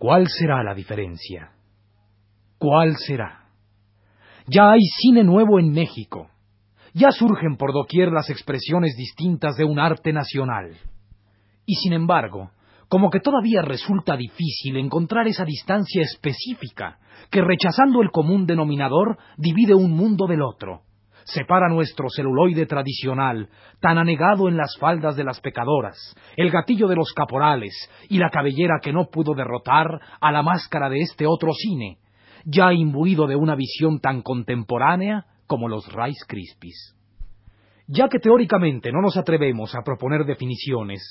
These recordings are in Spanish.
¿Cuál será la diferencia? ¿Cuál será? Ya hay cine nuevo en México. Ya surgen por doquier las expresiones distintas de un arte nacional. Y sin embargo, como que todavía resulta difícil encontrar esa distancia específica que rechazando el común denominador divide un mundo del otro, separa nuestro celuloide tradicional, tan anegado en las faldas de las pecadoras, el gatillo de los caporales y la cabellera que no pudo derrotar a la máscara de este otro cine, ya imbuido de una visión tan contemporánea como los Rice Krispies. Ya que teóricamente no nos atrevemos a proponer definiciones,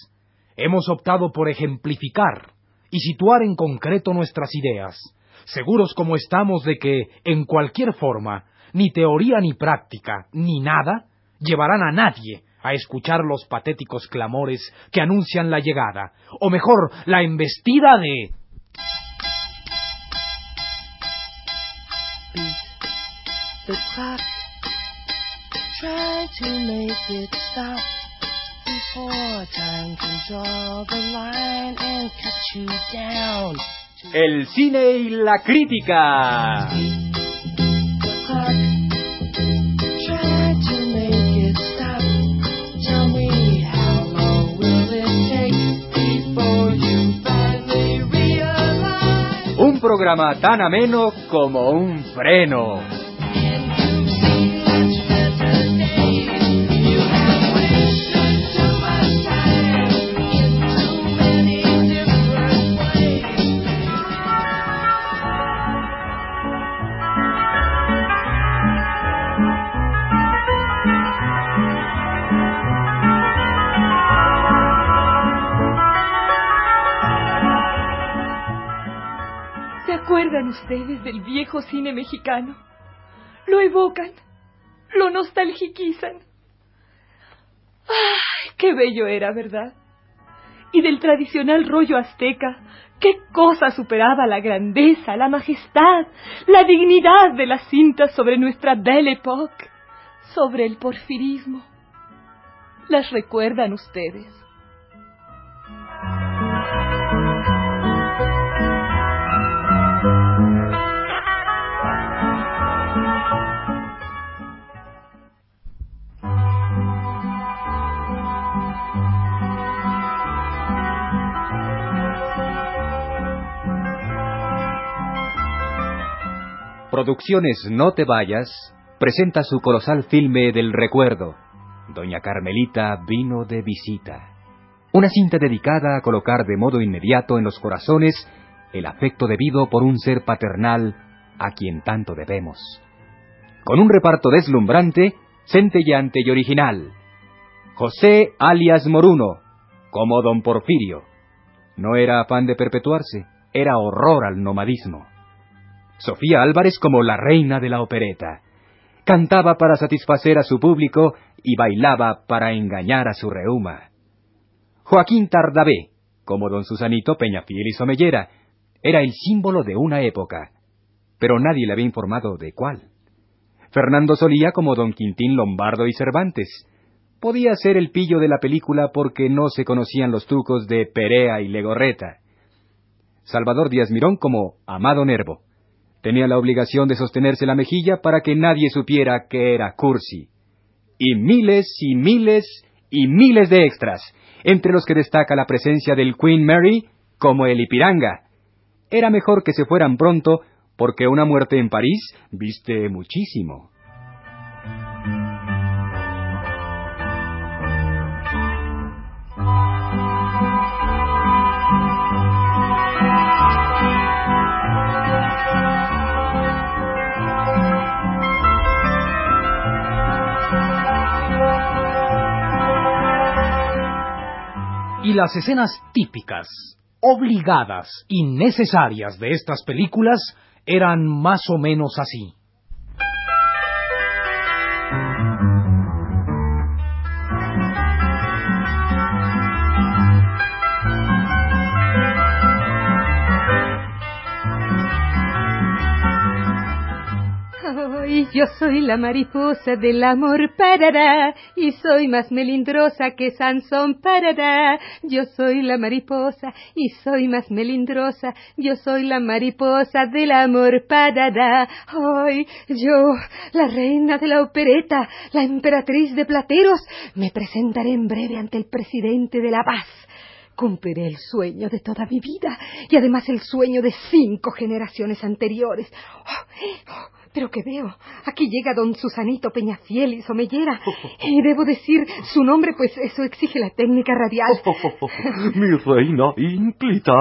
hemos optado por ejemplificar y situar en concreto nuestras ideas, seguros como estamos de que, en cualquier forma, ni teoría ni práctica, ni nada, llevarán a nadie a escuchar los patéticos clamores que anuncian la llegada, o mejor, la embestida de... El cine y la crítica. Programa tan ameno como un freno. Ustedes del viejo cine mexicano? Lo evocan, lo nostalgiquizan. ¡Ay, qué bello era, verdad! Y del tradicional rollo azteca, qué cosa superaba la grandeza, la majestad, la dignidad de las cintas sobre nuestra Belle Époque, sobre el porfirismo. ¿Las recuerdan ustedes? Producciones No Te Vayas presenta su colosal filme del recuerdo. Doña Carmelita vino de visita. Una cinta dedicada a colocar de modo inmediato en los corazones el afecto debido por un ser paternal a quien tanto debemos. Con un reparto deslumbrante, centellante y original. José alias Moruno, como don Porfirio. No era afán de perpetuarse, era horror al nomadismo. Sofía Álvarez como la reina de la opereta. Cantaba para satisfacer a su público y bailaba para engañar a su reuma. Joaquín Tardavé, como don Susanito Peñafiel y Somellera, era el símbolo de una época, pero nadie le había informado de cuál. Fernando Solía como don Quintín Lombardo y Cervantes. Podía ser el pillo de la película porque no se conocían los trucos de Perea y Legorreta. Salvador Díaz Mirón como Amado Nervo. Tenía la obligación de sostenerse la mejilla para que nadie supiera que era Cursi. Y miles y miles y miles de extras, entre los que destaca la presencia del Queen Mary como el Ipiranga. Era mejor que se fueran pronto, porque una muerte en París viste muchísimo. Y las escenas típicas, obligadas y necesarias de estas películas eran más o menos así. Yo soy la mariposa del amor, parará, y soy más melindrosa que Sansón, parará. Yo soy la mariposa y soy más melindrosa, yo soy la mariposa del amor, parará. Hoy yo, la reina de la opereta, la emperatriz de plateros, me presentaré en breve ante el presidente de la paz. Cumpliré el sueño de toda mi vida y además el sueño de cinco generaciones anteriores. Oh, oh, pero que veo, aquí llega don Susanito Peñafiel y Somellera. Y debo decir su nombre, pues eso exige la técnica radial. mi reina ínclita,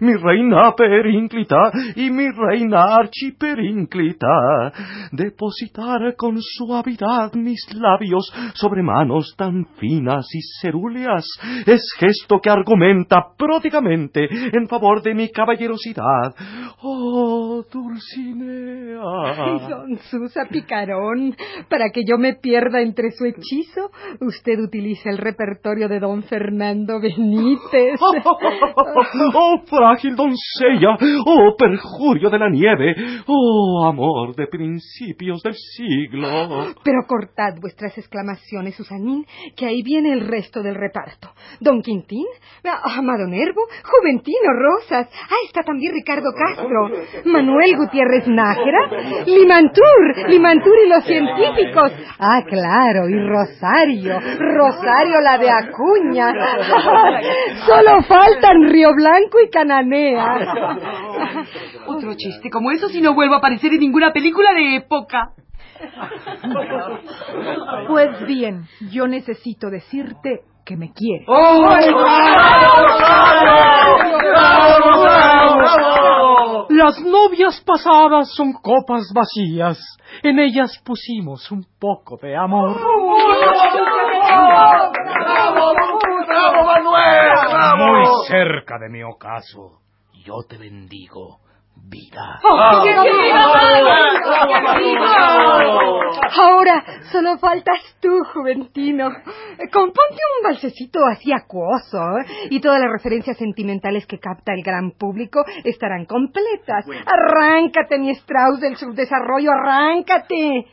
mi reina perínclita y mi reina archiperínclita. Depositar con suavidad mis labios sobre manos tan finas y cerúleas es gesto que argumenta pródigamente en favor de mi caballerosidad. Oh, Dulcinea. Don Susa Picarón, para que yo me pierda entre su hechizo, usted utiliza el repertorio de don Fernando Benítez. oh, frágil doncella, oh, perjurio de la nieve, oh, amor de principios del siglo. Pero cortad vuestras exclamaciones, Susanín, que ahí viene el resto del reparto. Don Quintín, Amado Nervo, Juventino Rosas, ahí está también Ricardo Castro, Manuel Gutiérrez Nájera, Limantur, Limantur y los científicos. Ah, claro, y Rosario, Rosario la de Acuña. Solo faltan Río Blanco y Cananea. Otro chiste como eso si no vuelvo a aparecer en ninguna película de época. Pues bien, yo necesito decirte que me quiere. Las novias pasadas son copas vacías. En ellas pusimos un poco de amor. Muy cerca de mi ocaso. Yo te bendigo vida. Ahora solo faltas tú, Juventino. Componte un balsecito así acuoso ¿eh? y todas las referencias sentimentales que capta el gran público estarán completas. Arráncate, mi Strauss del subdesarrollo, arráncate.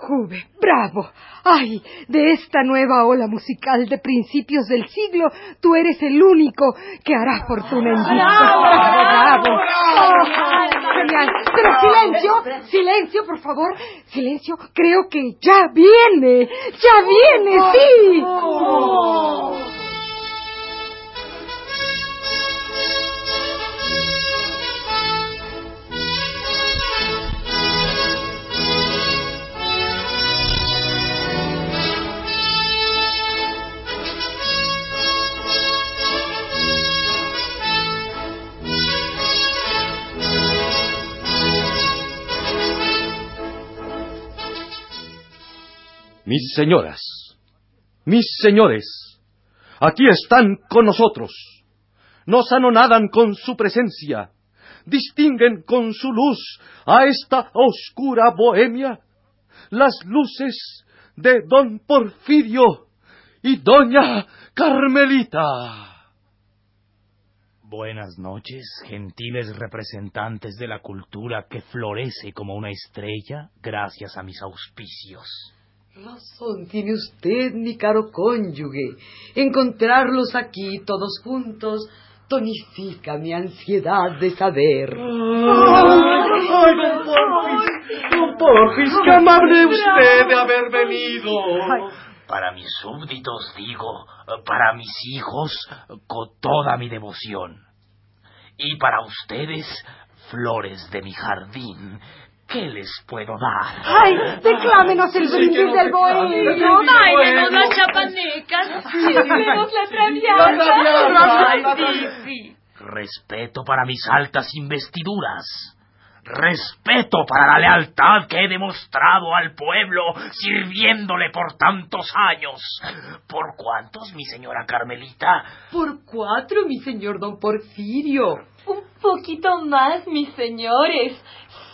Juve, bravo. Ay, de esta nueva ola musical de principios del siglo, tú eres el único que hará fortuna en disco. Bravo, genial. Pero silencio, silencio, por favor. Silencio, creo que ya viene, ya viene, sí. Mis señoras, mis señores, aquí están con nosotros. Nos anonadan con su presencia, distinguen con su luz a esta oscura bohemia las luces de don Porfirio y doña Carmelita. Buenas noches, gentiles representantes de la cultura que florece como una estrella gracias a mis auspicios. Razón tiene usted, mi caro cónyuge. Encontrarlos aquí todos juntos tonifica mi ansiedad de saber. ¡Ay, don Porfis! ¡Don Porfis, qué amable usted de haber venido! Para mis súbditos digo, para mis hijos, con toda mi devoción. Y para ustedes, flores de mi jardín, ¿Qué les puedo dar? ¡Ay! Declámenos el brindis del bohemio. Bailenos las chapanecas. Chiflemos la traviata. Ay, sí, sí. Respeto para mis altas investiduras. Respeto para la lealtad que he demostrado al pueblo sirviéndole por tantos años. ¿Por cuántos, mi señora Carmelita? Por cuatro, mi señor don Porfirio. Un Poquito más, mis señores.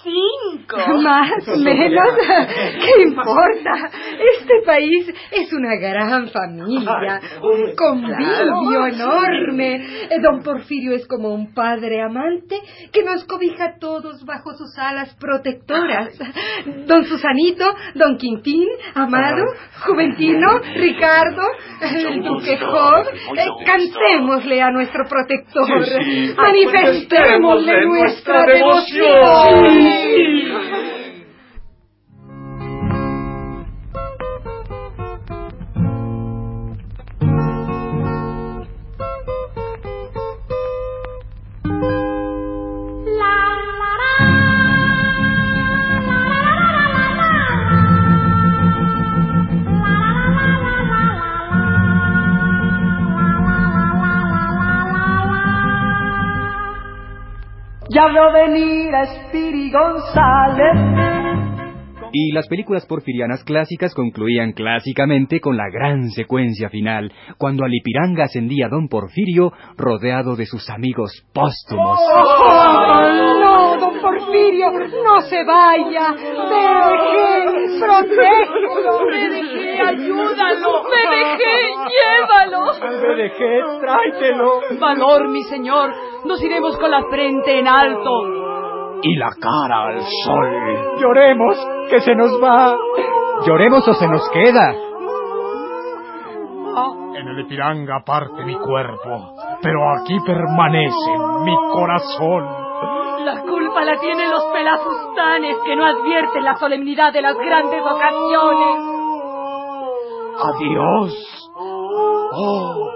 Cinco. Más, menos, ¿qué importa? Este país es una gran familia, un convivio enorme. Eh, Don Porfirio es como un padre amante que nos cobija a todos bajo sus alas protectoras. Don Susanito, Don Quintín, Amado, Juventino, Ricardo, el Duque Job, eh, cantémosle a nuestro protector, manifestémosle nuestra devoción. Ya veo venir González. Y las películas porfirianas clásicas concluían clásicamente con la gran secuencia final, cuando al Ipiranga ascendía don Porfirio rodeado de sus amigos póstumos. ¡Oh, no, don Porfirio! ¡No se vaya! ¡Me ¡Protégelo! ¡Me ayúdalo! ¡Me llévalo! ¡Me tráetelo! Valor, mi señor. Nos iremos con la frente en alto. Y la cara al sol. Lloremos, que se nos va. Lloremos o se nos queda. En el Ipiranga parte mi cuerpo, pero aquí permanece mi corazón. La culpa la tienen los pelafustanes que no advierten la solemnidad de las grandes ocasiones. Adiós. Oh,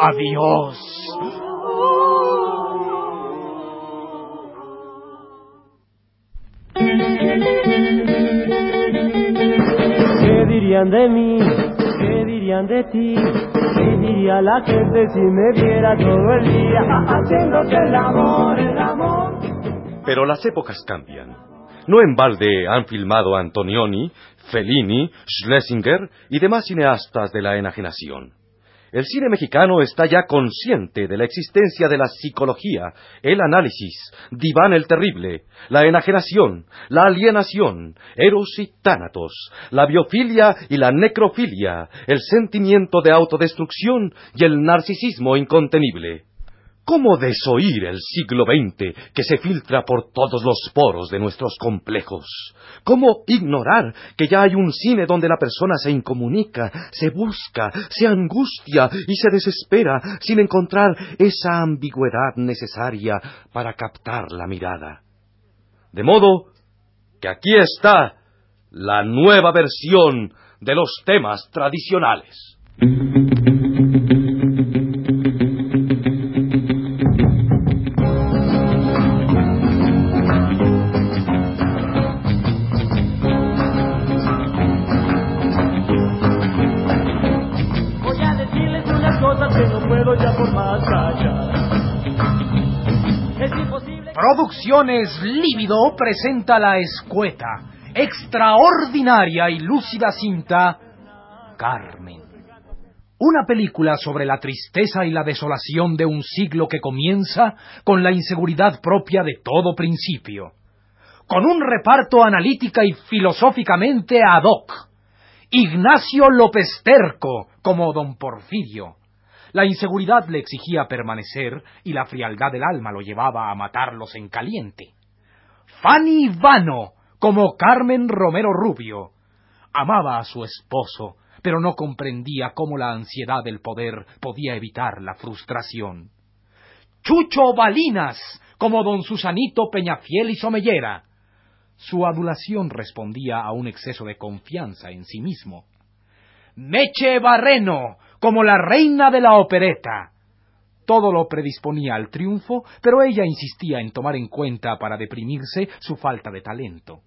adiós. ¿Qué dirían de mí? ¿Qué dirían de ti? ¿Qué diría la gente si me viera todo el día haciéndote el amor, el amor? Pero las épocas cambian. No en balde han filmado Antonioni, Fellini, Schlesinger y demás cineastas de la enajenación. El cine mexicano está ya consciente de la existencia de la psicología, el análisis, Diván el Terrible, la enajenación, la alienación, Eros y Tánatos, la biofilia y la necrofilia, el sentimiento de autodestrucción y el narcisismo incontenible. ¿Cómo desoír el siglo XX que se filtra por todos los poros de nuestros complejos? ¿Cómo ignorar que ya hay un cine donde la persona se incomunica, se busca, se angustia y se desespera sin encontrar esa ambigüedad necesaria para captar la mirada? De modo que aquí está la nueva versión de los temas tradicionales. Líbido presenta la escueta, extraordinaria y lúcida cinta Carmen. Una película sobre la tristeza y la desolación de un siglo que comienza con la inseguridad propia de todo principio. Con un reparto analítica y filosóficamente ad hoc. Ignacio López Terco como don Porfirio. La inseguridad le exigía permanecer y la frialdad del alma lo llevaba a matarlos en caliente. Fanny Vano como Carmen Romero Rubio. Amaba a su esposo, pero no comprendía cómo la ansiedad del poder podía evitar la frustración. Chucho Balinas como don Susanito Peñafiel y Somellera. Su adulación respondía a un exceso de confianza en sí mismo. Meche Barreno, como la reina de la opereta. Todo lo predisponía al triunfo, pero ella insistía en tomar en cuenta para deprimirse su falta de talento.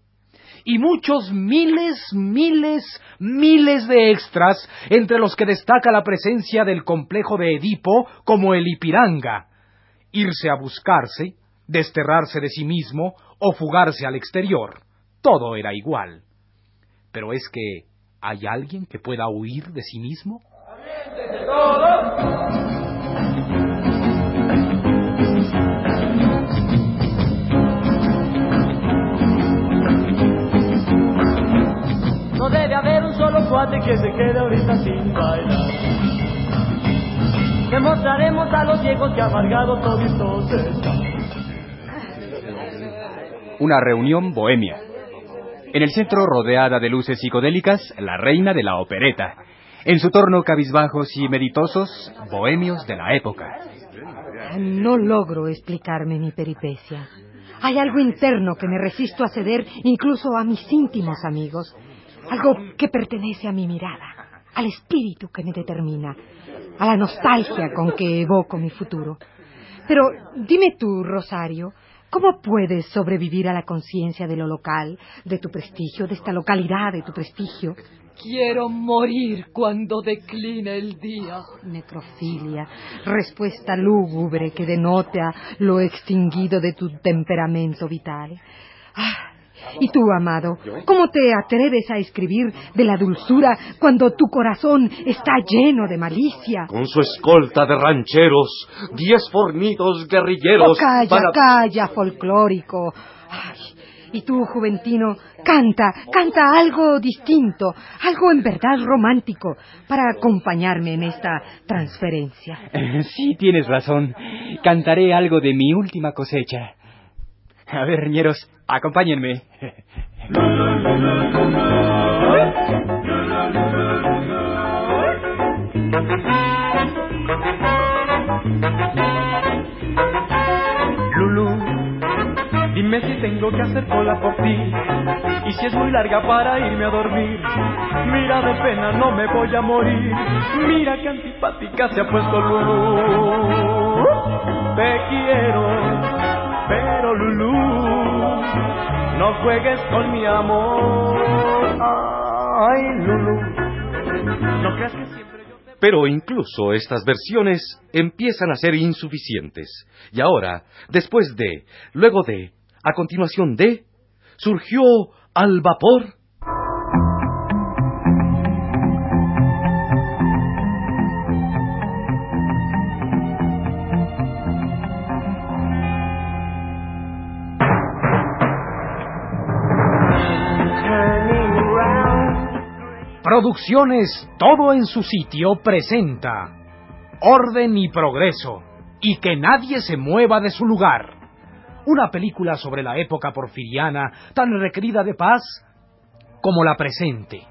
Y muchos miles, miles, miles de extras, entre los que destaca la presencia del complejo de Edipo como el Ipiranga. Irse a buscarse, desterrarse de sí mismo o fugarse al exterior. Todo era igual. Pero es que, ¿Hay alguien que pueda huir de sí mismo? No debe haber un solo cuate que se quede ahorita sin bailar. Demostraremos a los ciegos que amargado todo esto se está. Una reunión bohemia. En el centro, rodeada de luces psicodélicas, la reina de la opereta. En su torno, cabizbajos y meditosos, bohemios de la época. No logro explicarme mi peripecia. Hay algo interno que me resisto a ceder incluso a mis íntimos amigos. Algo que pertenece a mi mirada, al espíritu que me determina, a la nostalgia con que evoco mi futuro. Pero dime tú, Rosario, ¿cómo puedes sobrevivir a la conciencia de lo local, de tu prestigio, de esta localidad, de tu prestigio? Quiero morir cuando decline el día. Necrofilia, respuesta lúgubre que denota lo extinguido de tu temperamento vital. Ah, y tú, amado, ¿cómo te atreves a escribir de la dulzura cuando tu corazón está lleno de malicia? Con su escolta de rancheros, diez fornidos guerrilleros. Oh, calla, para- calla, folclórico. Ay, y tú, Juventino, canta, canta algo distinto, algo en verdad romántico, para acompañarme en esta transferencia. Sí, tienes razón. Cantaré algo de mi última cosecha. A ver, ñeros, acompáñenme. Lulu, dime si tengo que hacer cola por ti y si es muy larga para irme a dormir. Mira de pena, no me voy a morir. Mira qué antipática se ha puesto Lulu. Te quiero, pero Lulu, no juegues con mi amor. Pero incluso estas versiones empiezan a ser insuficientes. Y ahora, después de, luego de, a continuación de, surgió al vapor. Producciones Todo en su sitio presenta Orden y Progreso y que nadie se mueva de su lugar. Una película sobre la época porfiriana tan requerida de paz como la presente,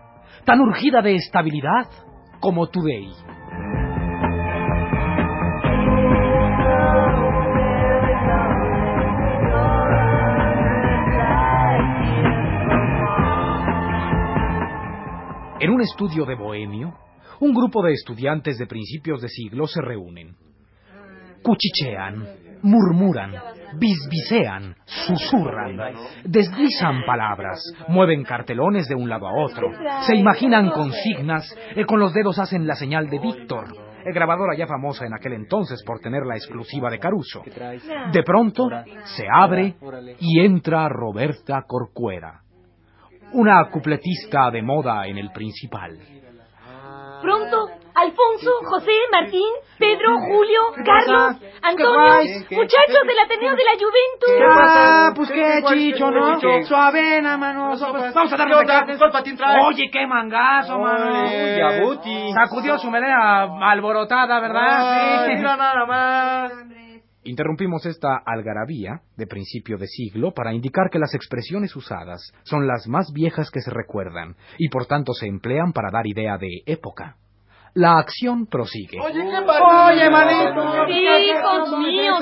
tan urgida de estabilidad como Today. En un estudio de Bohemio, un grupo de estudiantes de principios de siglo se reúnen. Cuchichean, murmuran, bisbisean, susurran, deslizan palabras, mueven cartelones de un lado a otro, se imaginan consignas, eh, con los dedos hacen la señal de Víctor, eh, grabadora ya famosa en aquel entonces por tener la exclusiva de Caruso. De pronto se abre y entra Roberta Corcuera, una cupletista de moda en el principal. Pronto, Alfonso, José, Martín, Pedro, Julio, Carlos, Antonio, muchachos del Ateneo de la Juventud. Ah, pues qué chicho, ¿no? Suave, mano. Vamos a darle de acá. Oye, qué mangazo, mano. Sacudió su melena alborotada, ¿verdad? Sí. nada más. Interrumpimos esta algarabía de principio de siglo para indicar que las expresiones usadas son las más viejas que se recuerdan y por tanto se emplean para dar idea de época. La acción prosigue. Oye, manito. Sí, hijos míos,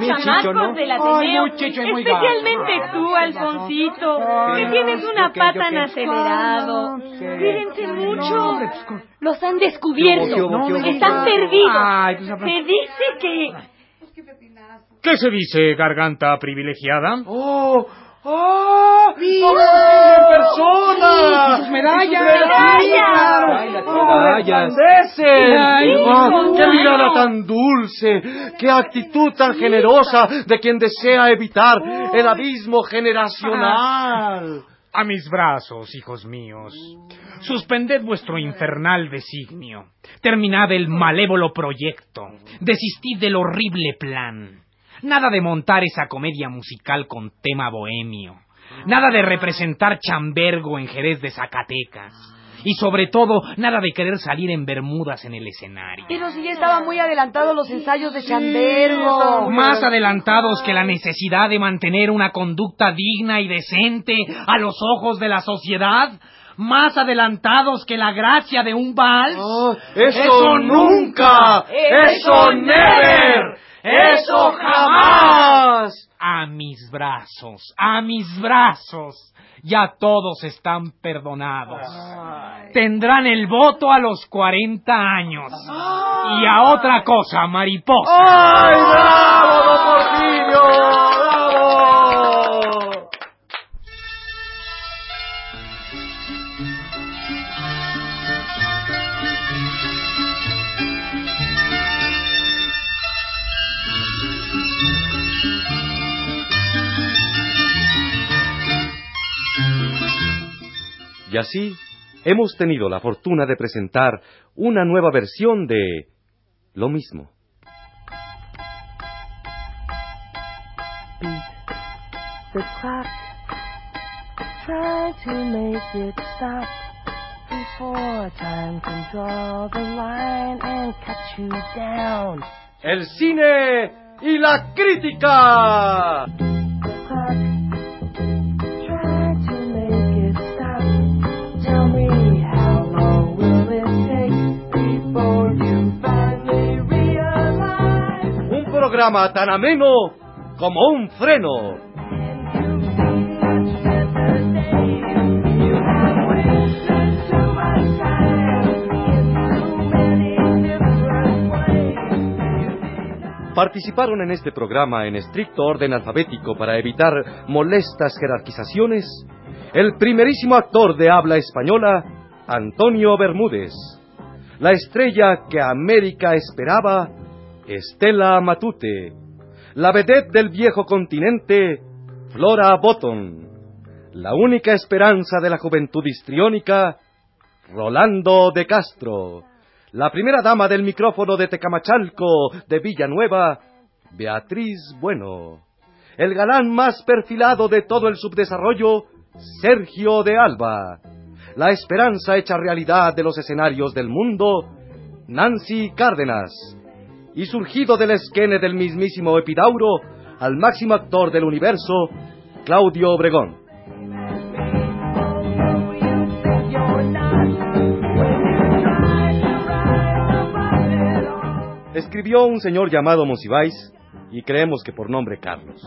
sí, chamacos del Ateneo. Especialmente tú, Alfoncito, que tienes una pata tan acelerado. Cuídense mucho. Los han descubierto. Están perdidos. Se dice que... ¿Qué se dice, garganta privilegiada? ¡Oh! ¡Oh! ¡Mira! ¡En persona! ¡Sus medallas! ¡Medallas! medallas. ¡Oh, ¡Qué mirada tan dulce! ¡Qué actitud tan generosa de quien desea evitar el abismo generacional! A mis brazos, hijos míos. Suspended vuestro infernal designio. Terminad el malévolo proyecto. Desistid del horrible plan. Nada de montar esa comedia musical con tema bohemio. Nada de representar Chambergo en Jerez de Zacatecas. Y sobre todo, nada de querer salir en bermudas en el escenario. Pero si ya estaban muy adelantados los ensayos de Chandergo. Más adelantados que la necesidad de mantener una conducta digna y decente a los ojos de la sociedad. Más adelantados que la gracia de un vals. ¡Eso nunca! ¡Eso never! ¡Eso jamás! A mis brazos, a mis brazos. Ya todos están perdonados. Tendrán el voto a los 40 años. Y a otra cosa, mariposa. ¡Ay, bravo, don! Y así hemos tenido la fortuna de presentar una nueva versión de Lo mismo. the clock. Try to make it stop before time can draw the line and cut you down. El cine y la crítica. Tan ameno como un freno. Participaron en este programa en estricto orden alfabético para evitar molestas jerarquizaciones el primerísimo actor de habla española, Antonio Bermúdez, la estrella que América esperaba, Estela Matute, la vedette del viejo continente, Flora Botton, la única esperanza de la juventud histriónica, Rolando de Castro, la primera dama del micrófono de Tecamachalco de Villanueva, Beatriz Bueno, el galán más perfilado de todo el subdesarrollo, Sergio de Alba, la esperanza hecha realidad de los escenarios del mundo, Nancy Cárdenas, y surgido del esquene del mismísimo Epidauro, al máximo actor del universo, Claudio Obregón. Escribió un señor llamado Monsiváis y creemos que por nombre Carlos.